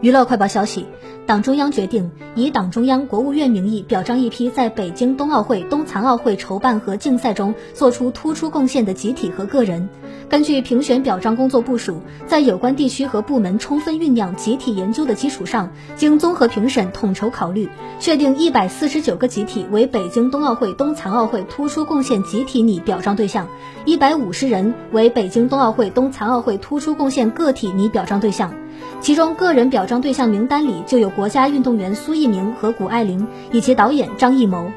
娱乐快报消息，党中央决定以党中央、国务院名义表彰一批在北京冬奥会、冬残奥会筹办和竞赛中做出突出贡献的集体和个人。根据评选表彰工作部署，在有关地区和部门充分酝酿集体研究的基础上，经综合评审、统筹考虑，确定一百四十九个集体为北京冬奥会、冬残奥会突出贡献集体拟表彰对象，一百五十人为北京冬奥会、冬残奥会突出贡献个体拟表彰对象。其中，个人表彰对象名单里就有国家运动员苏翊鸣和谷爱凌，以及导演张艺谋。